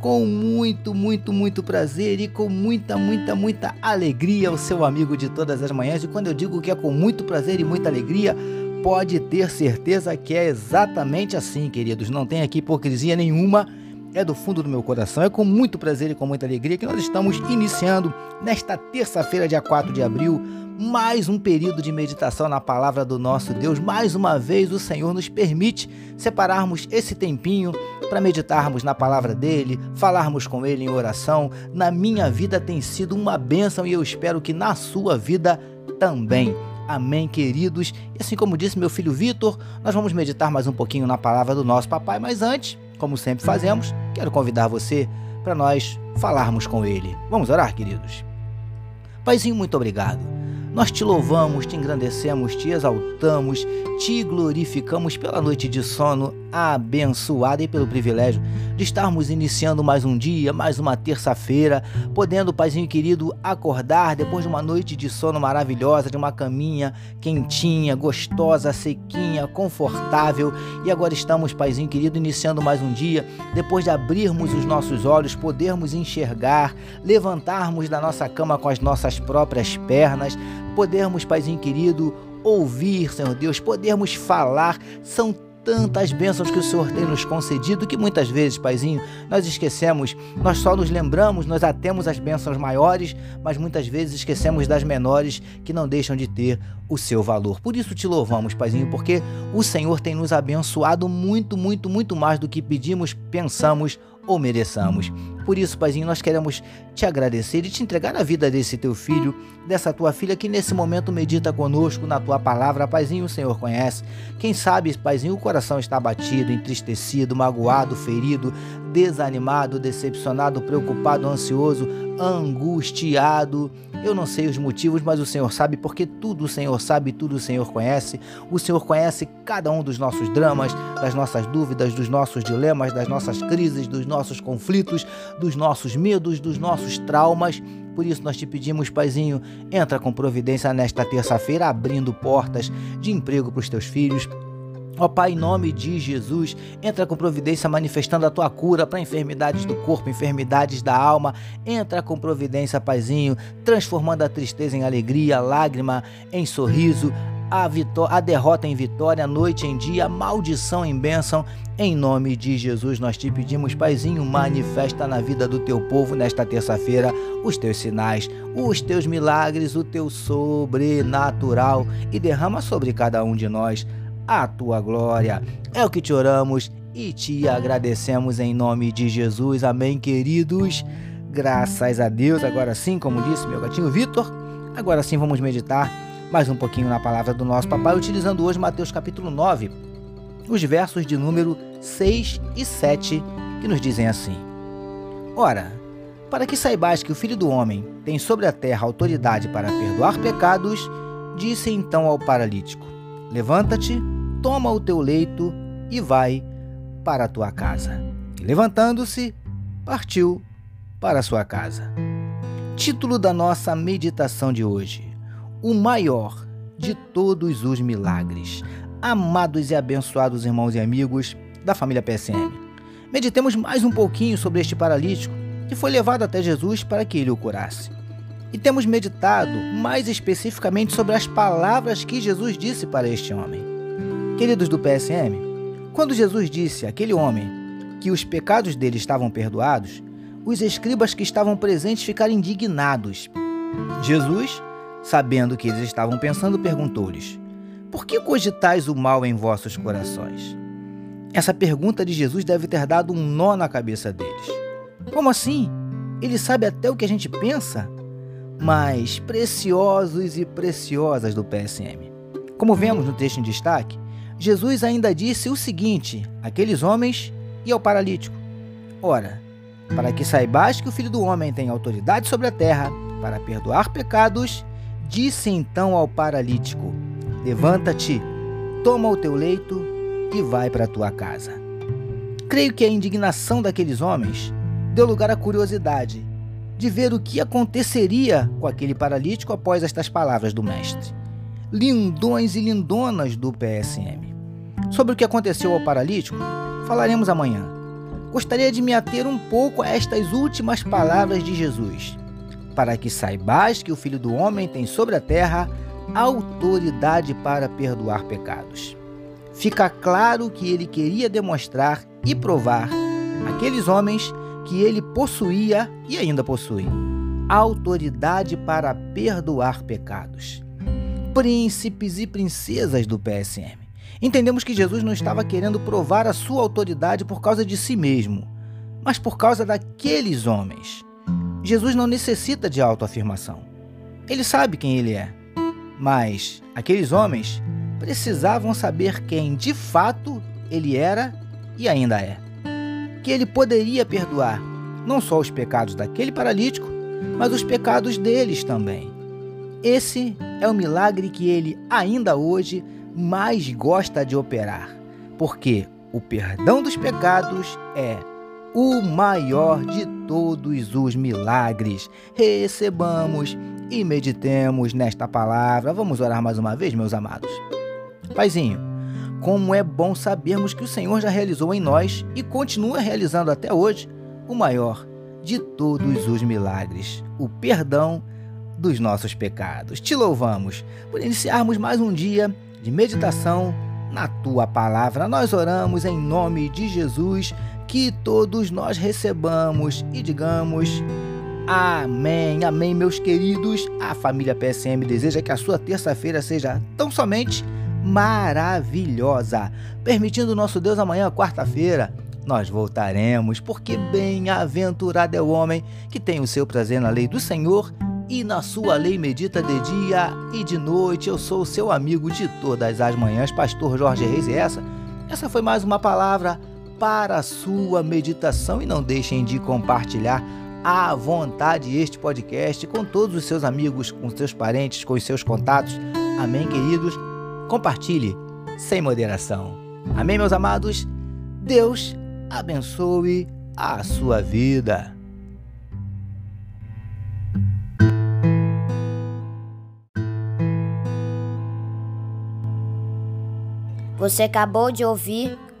com muito, muito, muito prazer e com muita, muita, muita alegria, o seu amigo de todas as manhãs. E quando eu digo que é com muito prazer e muita alegria, pode ter certeza que é exatamente assim, queridos. Não tem aqui hipocrisia nenhuma. É do fundo do meu coração, é com muito prazer e com muita alegria que nós estamos iniciando nesta terça-feira, dia 4 de abril, mais um período de meditação na palavra do nosso Deus. Mais uma vez, o Senhor nos permite separarmos esse tempinho para meditarmos na palavra dele, falarmos com ele em oração. Na minha vida tem sido uma bênção e eu espero que na sua vida também. Amém, queridos. E assim como disse meu filho Vitor, nós vamos meditar mais um pouquinho na palavra do nosso papai, mas antes, como sempre fazemos, quero convidar você para nós falarmos com ele. Vamos orar, queridos. Paizinho, muito obrigado nós te louvamos, te engrandecemos, te exaltamos, te glorificamos pela noite de sono abençoada e pelo privilégio de estarmos iniciando mais um dia, mais uma terça-feira, podendo, Paizinho querido, acordar depois de uma noite de sono maravilhosa, de uma caminha quentinha, gostosa, sequinha, confortável. E agora estamos, Paizinho querido, iniciando mais um dia, depois de abrirmos os nossos olhos, podermos enxergar, levantarmos da nossa cama com as nossas próprias pernas, podermos, Paizinho querido, ouvir, Senhor Deus, podermos falar, são tantas bênçãos que o Senhor tem nos concedido que muitas vezes, Paizinho, nós esquecemos, nós só nos lembramos, nós atemos as bênçãos maiores, mas muitas vezes esquecemos das menores que não deixam de ter o seu valor. Por isso te louvamos, Paizinho, porque o Senhor tem nos abençoado muito, muito, muito mais do que pedimos, pensamos ou mereçamos. Por isso, Paizinho, nós queremos te agradecer e te entregar a vida desse teu filho, dessa tua filha que nesse momento medita conosco na tua palavra. Paizinho, o Senhor conhece. Quem sabe, Paizinho, o coração está abatido, entristecido, magoado, ferido, desanimado, decepcionado, preocupado, ansioso, angustiado. Eu não sei os motivos, mas o Senhor sabe, porque tudo o Senhor sabe, tudo o Senhor conhece. O Senhor conhece cada um dos nossos dramas, das nossas dúvidas, dos nossos dilemas, das nossas crises, dos nossos conflitos, dos nossos medos, dos nossos traumas. Por isso nós te pedimos, Paizinho, entra com providência nesta terça-feira, abrindo portas de emprego para os teus filhos Ó Pai, em nome de Jesus, entra com providência manifestando a tua cura para enfermidades do corpo, enfermidades da alma. Entra com providência, Paizinho, transformando a tristeza em alegria, lágrima em sorriso, a, a derrota em vitória, noite em dia, maldição em bênção. Em nome de Jesus, nós te pedimos, Paizinho, manifesta na vida do teu povo nesta terça-feira os teus sinais, os teus milagres, o teu sobrenatural e derrama sobre cada um de nós a tua glória. É o que te oramos e te agradecemos em nome de Jesus. Amém, queridos. Graças a Deus. Agora sim, como disse meu gatinho Vitor, agora sim vamos meditar mais um pouquinho na palavra do nosso papai, utilizando hoje Mateus capítulo 9, os versos de número 6 e 7, que nos dizem assim: Ora, para que saibais que o Filho do Homem tem sobre a terra autoridade para perdoar pecados, disse então ao paralítico: Levanta-te toma o teu leito e vai para a tua casa. E levantando-se, partiu para a sua casa. Título da nossa meditação de hoje: O maior de todos os milagres. Amados e abençoados irmãos e amigos da família PSM, meditemos mais um pouquinho sobre este paralítico que foi levado até Jesus para que ele o curasse. E temos meditado mais especificamente sobre as palavras que Jesus disse para este homem. Queridos do PSM, quando Jesus disse àquele homem que os pecados dele estavam perdoados, os escribas que estavam presentes ficaram indignados. Jesus, sabendo o que eles estavam pensando, perguntou-lhes: Por que cogitais o mal em vossos corações? Essa pergunta de Jesus deve ter dado um nó na cabeça deles. Como assim? Ele sabe até o que a gente pensa? Mas preciosos e preciosas do PSM. Como vemos no texto em destaque, Jesus ainda disse o seguinte àqueles homens e ao paralítico: Ora, para que saibais que o Filho do Homem tem autoridade sobre a terra para perdoar pecados, disse então ao paralítico: Levanta-te, toma o teu leito e vai para a tua casa. Creio que a indignação daqueles homens deu lugar à curiosidade de ver o que aconteceria com aquele paralítico após estas palavras do mestre. Lindões e lindonas do PSM. Sobre o que aconteceu ao paralítico, falaremos amanhã. Gostaria de me ater um pouco a estas últimas palavras de Jesus, para que saibais que o Filho do Homem tem sobre a terra autoridade para perdoar pecados. Fica claro que ele queria demonstrar e provar àqueles homens que ele possuía e ainda possui autoridade para perdoar pecados. Príncipes e princesas do PSM. Entendemos que Jesus não estava querendo provar a sua autoridade por causa de si mesmo, mas por causa daqueles homens. Jesus não necessita de autoafirmação. Ele sabe quem ele é. Mas aqueles homens precisavam saber quem de fato ele era e ainda é que ele poderia perdoar não só os pecados daquele paralítico, mas os pecados deles também. Esse é o milagre que ele ainda hoje mais gosta de operar, porque o perdão dos pecados é o maior de todos os milagres. Recebamos e meditemos nesta palavra. Vamos orar mais uma vez, meus amados. Paizinho, como é bom sabermos que o Senhor já realizou em nós e continua realizando até hoje o maior de todos os milagres, o perdão dos nossos pecados. Te louvamos por iniciarmos mais um dia de meditação na tua palavra. Nós oramos em nome de Jesus, que todos nós recebamos e digamos. Amém, amém, meus queridos. A família PSM deseja que a sua terça-feira seja tão somente maravilhosa. Permitindo nosso Deus amanhã, quarta-feira, nós voltaremos, porque bem-aventurado é o homem que tem o seu prazer na lei do Senhor e na sua lei medita de dia e de noite. Eu sou o seu amigo de todas as manhãs, pastor Jorge Reis, e essa, essa foi mais uma palavra para a sua meditação e não deixem de compartilhar à vontade este podcast com todos os seus amigos, com seus parentes, com os seus contatos. Amém, queridos? compartilhe sem moderação. Amém, meus amados? Deus abençoe a sua vida. Você acabou de ouvir